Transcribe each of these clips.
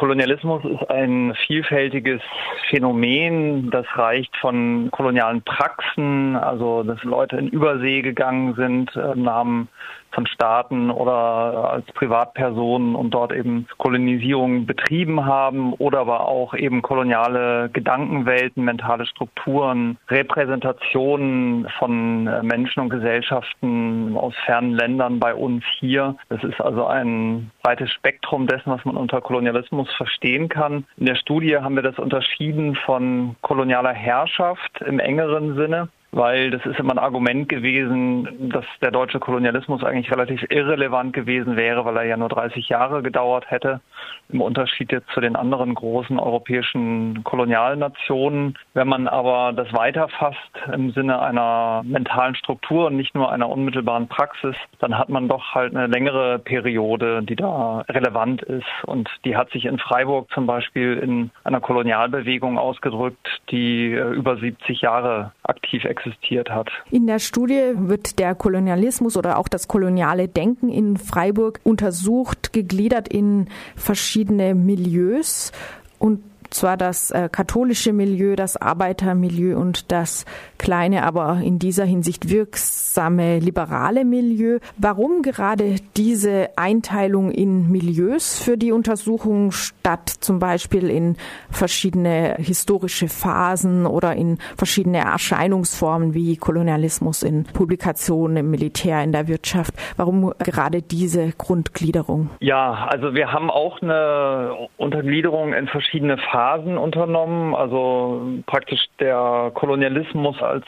Kolonialismus ist ein vielfältiges Phänomen, das reicht von kolonialen Praxen, also dass Leute in Übersee gegangen sind äh, im Namen von Staaten oder als Privatpersonen und dort eben Kolonisierung betrieben haben oder aber auch eben koloniale Gedankenwelten, mentale Strukturen, Repräsentationen von Menschen und Gesellschaften aus fernen Ländern bei uns hier. Das ist also ein breites Spektrum dessen, was man unter Kolonialismus verstehen kann. In der Studie haben wir das unterschieden von kolonialer Herrschaft im engeren Sinne weil das ist immer ein Argument gewesen, dass der deutsche Kolonialismus eigentlich relativ irrelevant gewesen wäre, weil er ja nur 30 Jahre gedauert hätte, im Unterschied jetzt zu den anderen großen europäischen Kolonialnationen. Wenn man aber das weiterfasst im Sinne einer mentalen Struktur und nicht nur einer unmittelbaren Praxis, dann hat man doch halt eine längere Periode, die da relevant ist. Und die hat sich in Freiburg zum Beispiel in einer Kolonialbewegung ausgedrückt, die äh, über 70 Jahre aktiv existiert existiert hat. In der Studie wird der Kolonialismus oder auch das koloniale Denken in Freiburg untersucht, gegliedert in verschiedene Milieus und zwar das äh, katholische Milieu, das Arbeitermilieu und das kleine, aber in dieser Hinsicht wirksame liberale Milieu. Warum gerade diese Einteilung in Milieus für die Untersuchung statt zum Beispiel in verschiedene historische Phasen oder in verschiedene Erscheinungsformen wie Kolonialismus in Publikationen, im Militär, in der Wirtschaft? Warum gerade diese Grundgliederung? Ja, also wir haben auch eine Untergliederung in verschiedene Phasen Phasen unternommen, also praktisch der Kolonialismus als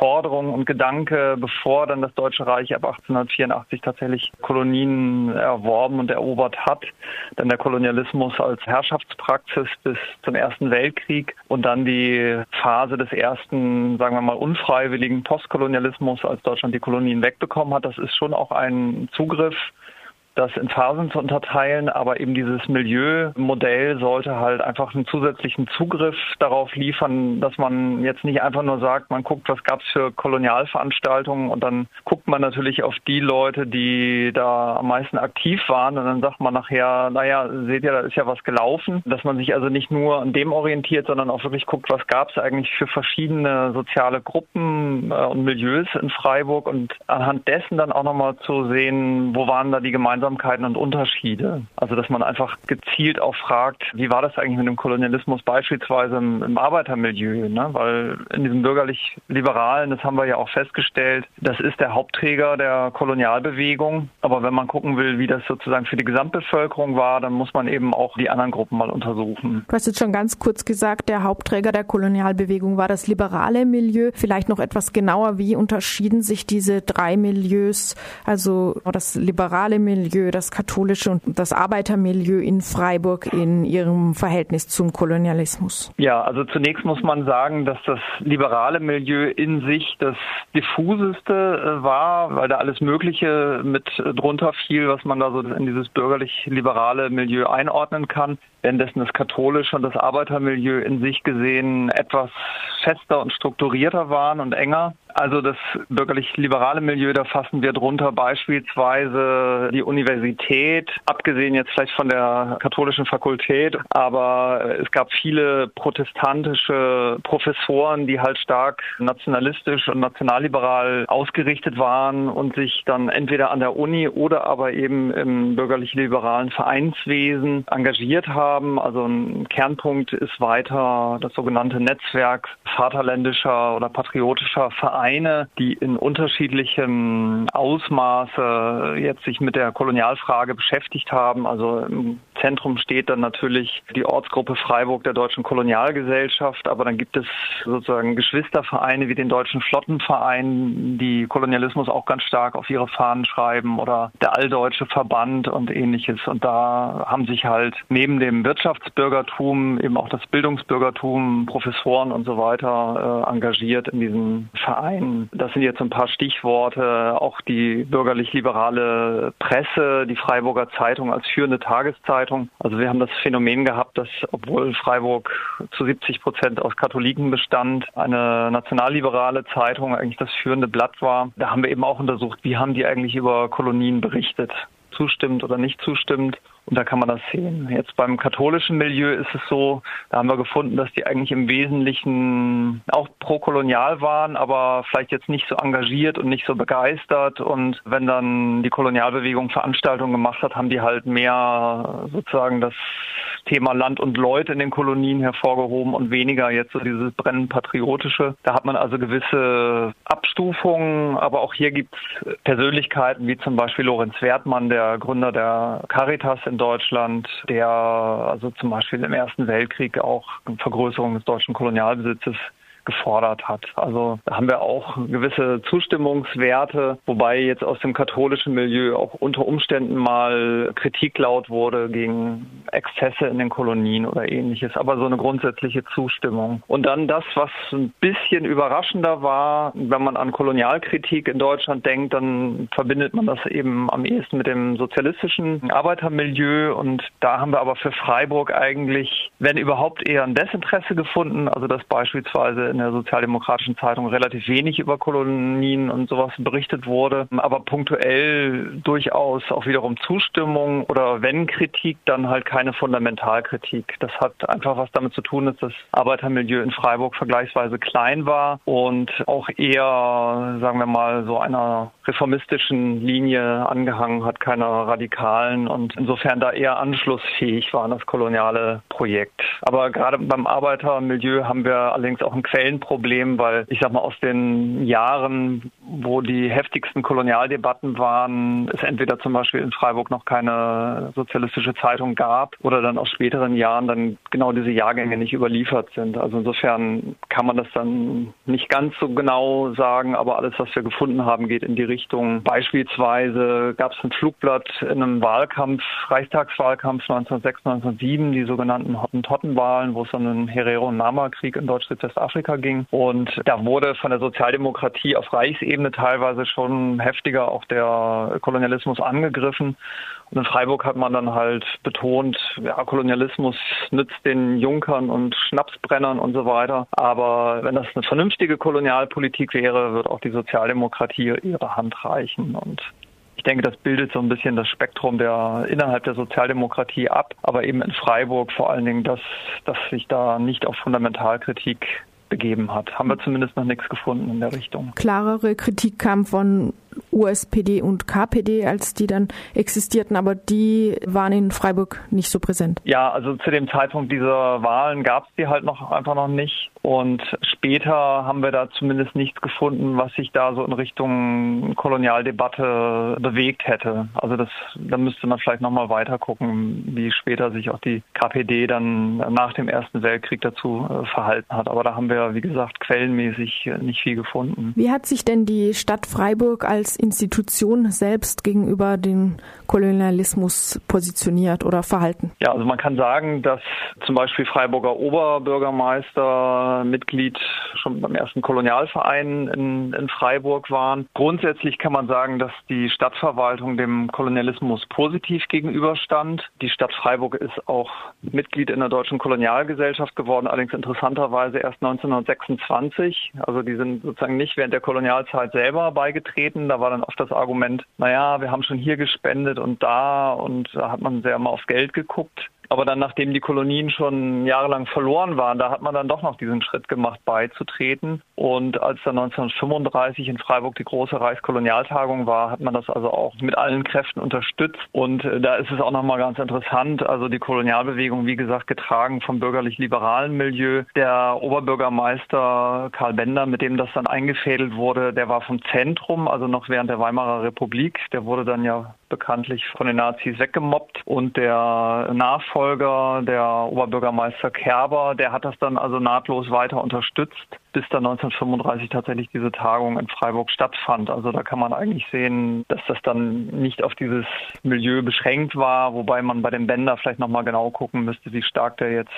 Forderung und Gedanke, bevor dann das Deutsche Reich ab 1884 tatsächlich Kolonien erworben und erobert hat, dann der Kolonialismus als Herrschaftspraxis bis zum Ersten Weltkrieg und dann die Phase des ersten, sagen wir mal, unfreiwilligen Postkolonialismus, als Deutschland die Kolonien wegbekommen hat. Das ist schon auch ein Zugriff das in Phasen zu unterteilen, aber eben dieses Milieumodell sollte halt einfach einen zusätzlichen Zugriff darauf liefern, dass man jetzt nicht einfach nur sagt, man guckt, was gab es für Kolonialveranstaltungen und dann guckt man natürlich auf die Leute, die da am meisten aktiv waren und dann sagt man nachher, naja, seht ihr, da ist ja was gelaufen, dass man sich also nicht nur an dem orientiert, sondern auch wirklich guckt, was gab es eigentlich für verschiedene soziale Gruppen äh, und Milieus in Freiburg und anhand dessen dann auch nochmal zu sehen, wo waren da die gemeinsamen Gemeinsamkeiten und Unterschiede. Also dass man einfach gezielt auch fragt, wie war das eigentlich mit dem Kolonialismus beispielsweise im, im Arbeitermilieu, ne? weil in diesem bürgerlich-liberalen, das haben wir ja auch festgestellt, das ist der Hauptträger der Kolonialbewegung. Aber wenn man gucken will, wie das sozusagen für die Gesamtbevölkerung war, dann muss man eben auch die anderen Gruppen mal untersuchen. Du hast jetzt schon ganz kurz gesagt, der Hauptträger der Kolonialbewegung war das liberale Milieu. Vielleicht noch etwas genauer, wie unterschieden sich diese drei Milieus, also das liberale Milieu, Milieu, das katholische und das Arbeitermilieu in Freiburg in ihrem Verhältnis zum Kolonialismus? Ja, also zunächst muss man sagen, dass das liberale Milieu in sich das diffuseste äh, war, weil da alles Mögliche mit drunter fiel, was man da so in dieses bürgerlich-liberale Milieu einordnen kann. Währenddessen das katholische und das Arbeitermilieu in sich gesehen etwas fester und strukturierter waren und enger. Also das bürgerlich-liberale Milieu, da fassen wir drunter beispielsweise die Universität, abgesehen jetzt vielleicht von der katholischen Fakultät, aber es gab viele protestantische Professoren, die halt stark nationalistisch und nationalliberal ausgerichtet waren und sich dann entweder an der Uni oder aber eben im bürgerlich-liberalen Vereinswesen engagiert haben. Also ein Kernpunkt ist weiter das sogenannte Netzwerk vaterländischer oder patriotischer Vereine, die in unterschiedlichem Ausmaße jetzt sich mit der Kolonialfrage beschäftigt haben. Also im Zentrum steht dann natürlich die Ortsgruppe Freiburg der Deutschen Kolonialgesellschaft, aber dann gibt es sozusagen Geschwistervereine wie den Deutschen Flottenverein, die Kolonialismus auch ganz stark auf ihre Fahnen schreiben oder der Alldeutsche Verband und ähnliches. Und da haben sich halt neben dem Wirtschaftsbürgertum eben auch das Bildungsbürgertum, Professoren und so weiter äh, engagiert in diesen Vereinen. Das sind jetzt ein paar Stichworte. Auch die bürgerlich-liberale Presse, die Freiburger Zeitung als führende Tageszeitung. Also wir haben das Phänomen gehabt, dass obwohl Freiburg zu 70 Prozent aus Katholiken bestand, eine nationalliberale Zeitung eigentlich das führende Blatt war. Da haben wir eben auch untersucht, wie haben die eigentlich über Kolonien berichtet zustimmend oder nicht zustimmend. Und da kann man das sehen. Jetzt beim katholischen Milieu ist es so, da haben wir gefunden, dass die eigentlich im Wesentlichen auch prokolonial waren, aber vielleicht jetzt nicht so engagiert und nicht so begeistert. Und wenn dann die Kolonialbewegung Veranstaltungen gemacht hat, haben die halt mehr sozusagen das Thema Land und Leute in den Kolonien hervorgehoben und weniger jetzt so dieses brennend patriotische. Da hat man also gewisse Abstufungen, aber auch hier gibt es Persönlichkeiten wie zum Beispiel Lorenz Wertmann, der Gründer der Caritas in Deutschland, der also zum Beispiel im Ersten Weltkrieg auch Vergrößerung des deutschen Kolonialbesitzes gefordert hat. Also da haben wir auch gewisse Zustimmungswerte, wobei jetzt aus dem katholischen Milieu auch unter Umständen mal Kritik laut wurde gegen Exzesse in den Kolonien oder ähnliches, aber so eine grundsätzliche Zustimmung. Und dann das, was ein bisschen überraschender war, wenn man an Kolonialkritik in Deutschland denkt, dann verbindet man das eben am ehesten mit dem sozialistischen Arbeitermilieu und da haben wir aber für Freiburg eigentlich, wenn überhaupt eher ein Desinteresse gefunden, also dass beispielsweise in der Sozialdemokratischen Zeitung relativ wenig über Kolonien und sowas berichtet wurde, aber punktuell durchaus auch wiederum Zustimmung oder wenn Kritik, dann halt keine Fundamentalkritik. Das hat einfach was damit zu tun, dass das Arbeitermilieu in Freiburg vergleichsweise klein war und auch eher, sagen wir mal, so einer reformistischen Linie angehangen hat, keiner radikalen und insofern da eher anschlussfähig war an das koloniale Projekt. Aber gerade beim Arbeitermilieu haben wir allerdings auch ein Quell Quellenproblem, weil ich sag mal aus den Jahren, wo die heftigsten Kolonialdebatten waren, es entweder zum Beispiel in Freiburg noch keine sozialistische Zeitung gab oder dann aus späteren Jahren dann genau diese Jahrgänge nicht überliefert sind. Also insofern kann man das dann nicht ganz so genau sagen, aber alles, was wir gefunden haben, geht in die Richtung. Beispielsweise gab es ein Flugblatt in einem Wahlkampf, Reichstagswahlkampf 1906, 1907, die sogenannten Hottentottenwahlen, wo es dann einen Herero-Nama-Krieg in Deutsch-Südwestafrika Ging. Und da wurde von der Sozialdemokratie auf Reichsebene teilweise schon heftiger auch der Kolonialismus angegriffen. Und in Freiburg hat man dann halt betont, ja, Kolonialismus nützt den Junkern und Schnapsbrennern und so weiter. Aber wenn das eine vernünftige Kolonialpolitik wäre, wird auch die Sozialdemokratie ihre Hand reichen. Und ich denke, das bildet so ein bisschen das Spektrum der innerhalb der Sozialdemokratie ab, aber eben in Freiburg vor allen Dingen, dass, dass sich da nicht auf Fundamentalkritik begeben hat. Haben wir zumindest noch nichts gefunden in der Richtung. Klarere Kritik kam von USPD und KPD, als die dann existierten, aber die waren in Freiburg nicht so präsent. Ja, also zu dem Zeitpunkt dieser Wahlen gab es die halt noch einfach noch nicht. Und später haben wir da zumindest nichts gefunden, was sich da so in Richtung Kolonialdebatte bewegt hätte. Also das, da müsste man vielleicht nochmal weiter gucken, wie später sich auch die KPD dann nach dem Ersten Weltkrieg dazu äh, verhalten hat. Aber da haben wir, wie gesagt, quellenmäßig nicht viel gefunden. Wie hat sich denn die Stadt Freiburg als Institution selbst gegenüber dem Kolonialismus positioniert oder verhalten? Ja, also man kann sagen, dass zum Beispiel Freiburger Oberbürgermeister Mitglied schon beim ersten Kolonialverein in, in Freiburg waren. Grundsätzlich kann man sagen, dass die Stadtverwaltung dem Kolonialismus positiv gegenüberstand. Die Stadt Freiburg ist auch Mitglied in der Deutschen Kolonialgesellschaft geworden, allerdings interessanterweise erst 1926. Also die sind sozusagen nicht während der Kolonialzeit selber beigetreten. Da war dann oft das Argument, naja, wir haben schon hier gespendet und da und da hat man sehr mal aufs Geld geguckt. Aber dann, nachdem die Kolonien schon jahrelang verloren waren, da hat man dann doch noch diesen Schritt gemacht, beizutreten. Und als dann 1935 in Freiburg die große Reichskolonialtagung war, hat man das also auch mit allen Kräften unterstützt. Und äh, da ist es auch nochmal ganz interessant. Also die Kolonialbewegung, wie gesagt, getragen vom bürgerlich-liberalen Milieu. Der Oberbürgermeister Karl Bender, mit dem das dann eingefädelt wurde, der war vom Zentrum, also noch während der Weimarer Republik. Der wurde dann ja bekanntlich von den Nazis weggemobbt. Und der Nachfolger, der Oberbürgermeister Kerber, der hat das dann also nahtlos weiter unterstützt bis dann 1935 tatsächlich diese Tagung in Freiburg stattfand. Also da kann man eigentlich sehen, dass das dann nicht auf dieses Milieu beschränkt war, wobei man bei dem Bänder vielleicht nochmal genau gucken müsste, wie stark der jetzt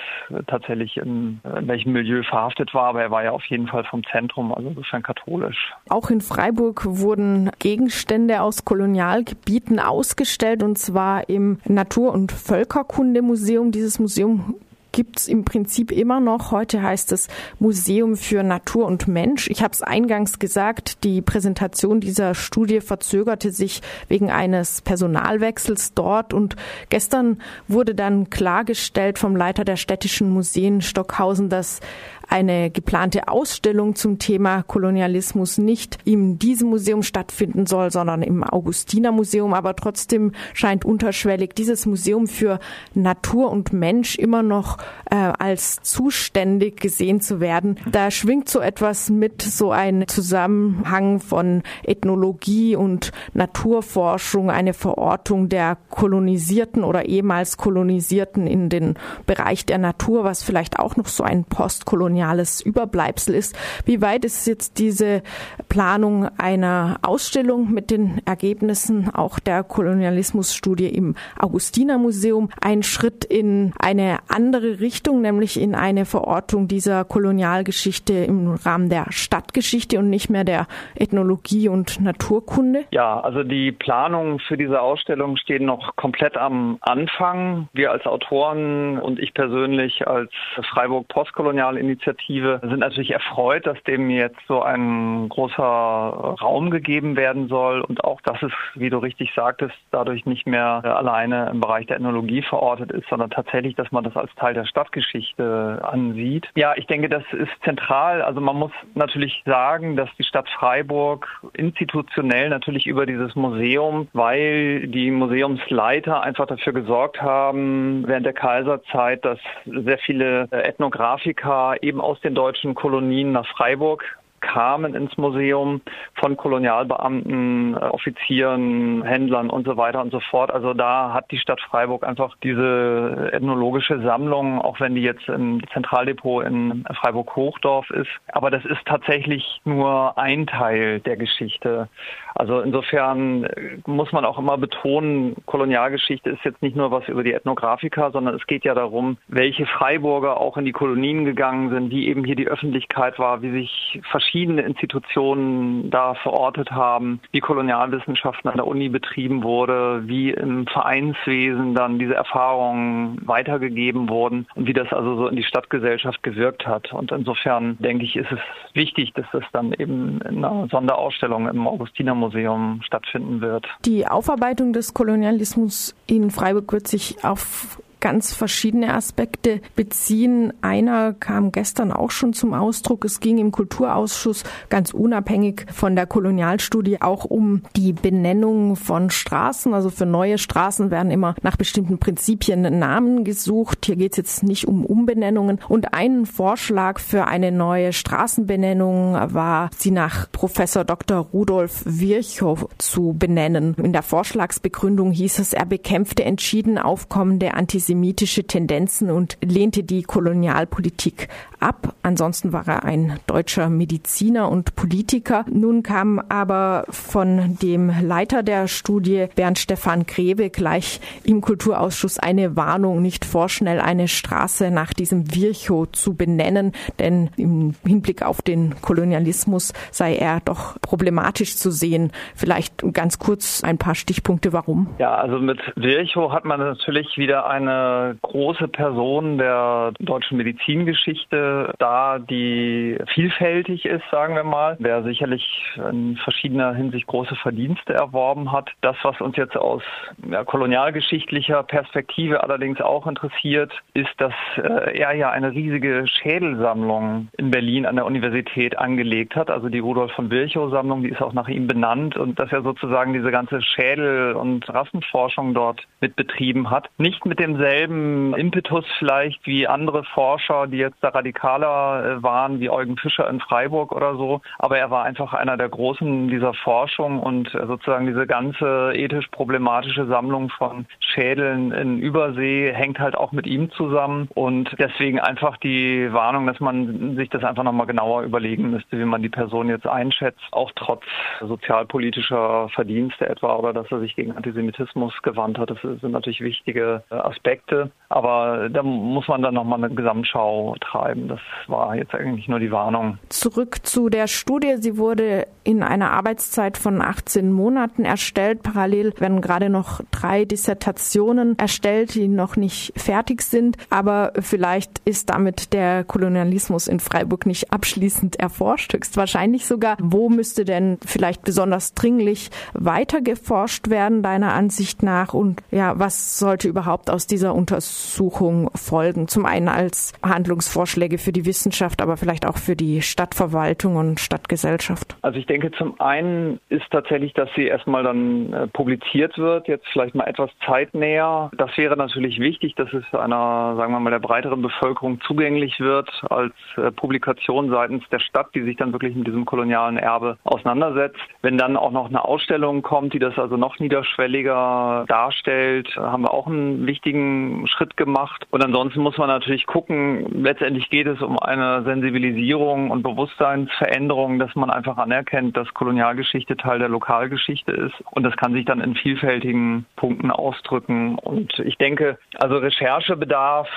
tatsächlich in, in welchem Milieu verhaftet war. Aber er war ja auf jeden Fall vom Zentrum, also insofern katholisch. Auch in Freiburg wurden Gegenstände aus Kolonialgebieten ausgestellt und zwar im Natur- und Völkerkundemuseum. Dieses Museum gibt's im Prinzip immer noch. Heute heißt es Museum für Natur und Mensch. Ich habe es eingangs gesagt, die Präsentation dieser Studie verzögerte sich wegen eines Personalwechsels dort und gestern wurde dann klargestellt vom Leiter der städtischen Museen Stockhausen, dass eine geplante Ausstellung zum Thema Kolonialismus nicht in diesem Museum stattfinden soll, sondern im Augustiner Museum. Aber trotzdem scheint unterschwellig dieses Museum für Natur und Mensch immer noch äh, als zuständig gesehen zu werden. Da schwingt so etwas mit, so ein Zusammenhang von Ethnologie und Naturforschung, eine Verortung der Kolonisierten oder ehemals Kolonisierten in den Bereich der Natur, was vielleicht auch noch so ein postkoloniales koloniales Überbleibsel ist. Wie weit ist jetzt diese Planung einer Ausstellung mit den Ergebnissen auch der Kolonialismusstudie im Augustiner Museum ein Schritt in eine andere Richtung, nämlich in eine Verortung dieser Kolonialgeschichte im Rahmen der Stadtgeschichte und nicht mehr der Ethnologie und Naturkunde? Ja, also die Planungen für diese Ausstellung stehen noch komplett am Anfang. Wir als Autoren und ich persönlich als Freiburg Postkolonialinitiative Initiative sind natürlich erfreut, dass dem jetzt so ein großer Raum gegeben werden soll und auch, dass es, wie du richtig sagtest, dadurch nicht mehr alleine im Bereich der Ethnologie verortet ist, sondern tatsächlich, dass man das als Teil der Stadtgeschichte ansieht. Ja, ich denke, das ist zentral. Also man muss natürlich sagen, dass die Stadt Freiburg institutionell natürlich über dieses Museum, weil die Museumsleiter einfach dafür gesorgt haben, während der Kaiserzeit, dass sehr viele Ethnografiker eben aus den deutschen Kolonien nach Freiburg kamen ins Museum von Kolonialbeamten, äh, Offizieren, Händlern und so weiter und so fort. Also da hat die Stadt Freiburg einfach diese ethnologische Sammlung, auch wenn die jetzt im Zentraldepot in Freiburg-Hochdorf ist. Aber das ist tatsächlich nur ein Teil der Geschichte. Also insofern äh, muss man auch immer betonen, Kolonialgeschichte ist jetzt nicht nur was über die Ethnografiker, sondern es geht ja darum, welche Freiburger auch in die Kolonien gegangen sind, wie eben hier die Öffentlichkeit war, wie sich verschiedene Institutionen da verortet haben, wie Kolonialwissenschaften an der Uni betrieben wurde, wie im Vereinswesen dann diese Erfahrungen weitergegeben wurden und wie das also so in die Stadtgesellschaft gewirkt hat. Und insofern denke ich, ist es wichtig, dass das dann eben in einer Sonderausstellung im Augustinermuseum Museum stattfinden wird. Die Aufarbeitung des Kolonialismus in Freiburg wird sich auf ganz verschiedene Aspekte beziehen. Einer kam gestern auch schon zum Ausdruck. Es ging im Kulturausschuss ganz unabhängig von der Kolonialstudie auch um die Benennung von Straßen. Also für neue Straßen werden immer nach bestimmten Prinzipien Namen gesucht. Hier geht es jetzt nicht um Umbenennungen. Und ein Vorschlag für eine neue Straßenbenennung war, sie nach Professor Dr. Rudolf Virchow zu benennen. In der Vorschlagsbegründung hieß es, er bekämpfte entschieden aufkommende Antisemitismus antisemitische Tendenzen und lehnte die Kolonialpolitik ab. Ansonsten war er ein deutscher Mediziner und Politiker. Nun kam aber von dem Leiter der Studie, Bernd Stefan Grebe, gleich im Kulturausschuss eine Warnung, nicht vorschnell eine Straße nach diesem Virchow zu benennen, denn im Hinblick auf den Kolonialismus sei er doch problematisch zu sehen. Vielleicht ganz kurz ein paar Stichpunkte, warum? Ja, also mit Virchow hat man natürlich wieder eine große Person der deutschen Medizingeschichte da, die vielfältig ist, sagen wir mal, der sicherlich in verschiedener Hinsicht große Verdienste erworben hat. Das, was uns jetzt aus ja, kolonialgeschichtlicher Perspektive allerdings auch interessiert, ist, dass äh, er ja eine riesige Schädelsammlung in Berlin an der Universität angelegt hat. Also die Rudolf von Virchow-Sammlung, die ist auch nach ihm benannt und dass er sozusagen diese ganze Schädel- und Rassenforschung dort mit betrieben hat. Nicht mit demselben denselben Impetus vielleicht wie andere Forscher, die jetzt da radikaler äh, waren, wie Eugen Fischer in Freiburg oder so. Aber er war einfach einer der Großen dieser Forschung und äh, sozusagen diese ganze ethisch problematische Sammlung von Schädeln in Übersee hängt halt auch mit ihm zusammen. Und deswegen einfach die Warnung, dass man sich das einfach nochmal genauer überlegen müsste, wie man die Person jetzt einschätzt, auch trotz sozialpolitischer Verdienste etwa oder dass er sich gegen Antisemitismus gewandt hat. Das sind natürlich wichtige Aspekte Aspekte. Aber da muss man dann nochmal eine Gesamtschau treiben. Das war jetzt eigentlich nur die Warnung. Zurück zu der Studie. Sie wurde in einer Arbeitszeit von 18 Monaten erstellt. Parallel werden gerade noch drei Dissertationen erstellt, die noch nicht fertig sind. Aber vielleicht ist damit der Kolonialismus in Freiburg nicht abschließend erforscht. Höchstwahrscheinlich sogar. Wo müsste denn vielleicht besonders dringlich weiter geforscht werden, deiner Ansicht nach? Und ja, was sollte überhaupt aus dieser Untersuchung Untersuchung folgen. Zum einen als Handlungsvorschläge für die Wissenschaft, aber vielleicht auch für die Stadtverwaltung und Stadtgesellschaft. Also ich denke, zum einen ist tatsächlich, dass sie erstmal dann äh, publiziert wird, jetzt vielleicht mal etwas zeitnäher. Das wäre natürlich wichtig, dass es einer, sagen wir mal, der breiteren Bevölkerung zugänglich wird als äh, Publikation seitens der Stadt, die sich dann wirklich mit diesem kolonialen Erbe auseinandersetzt. Wenn dann auch noch eine Ausstellung kommt, die das also noch niederschwelliger darstellt, haben wir auch einen wichtigen Schritt gemacht. Und ansonsten muss man natürlich gucken, letztendlich geht es um eine Sensibilisierung und Bewusstseinsveränderung, dass man einfach anerkennt, dass Kolonialgeschichte Teil der Lokalgeschichte ist. Und das kann sich dann in vielfältigen Punkten ausdrücken. Und ich denke, also Recherchebedarf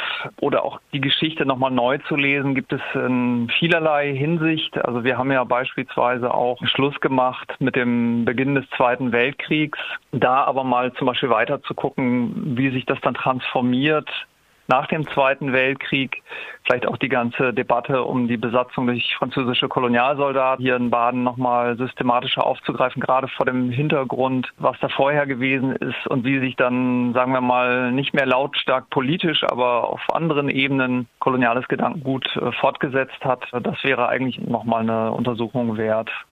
oder auch die Geschichte nochmal neu zu lesen, gibt es in vielerlei Hinsicht. Also wir haben ja beispielsweise auch Schluss gemacht mit dem Beginn des Zweiten Weltkriegs. Da aber mal zum Beispiel weiter zu gucken, wie sich das dann transformiert wird nach dem Zweiten Weltkrieg, vielleicht auch die ganze Debatte um die Besatzung durch französische Kolonialsoldaten hier in Baden nochmal systematischer aufzugreifen, gerade vor dem Hintergrund, was da vorher gewesen ist und wie sich dann, sagen wir mal, nicht mehr lautstark politisch, aber auf anderen Ebenen koloniales Gedankengut äh, fortgesetzt hat. Das wäre eigentlich nochmal eine Untersuchung wert.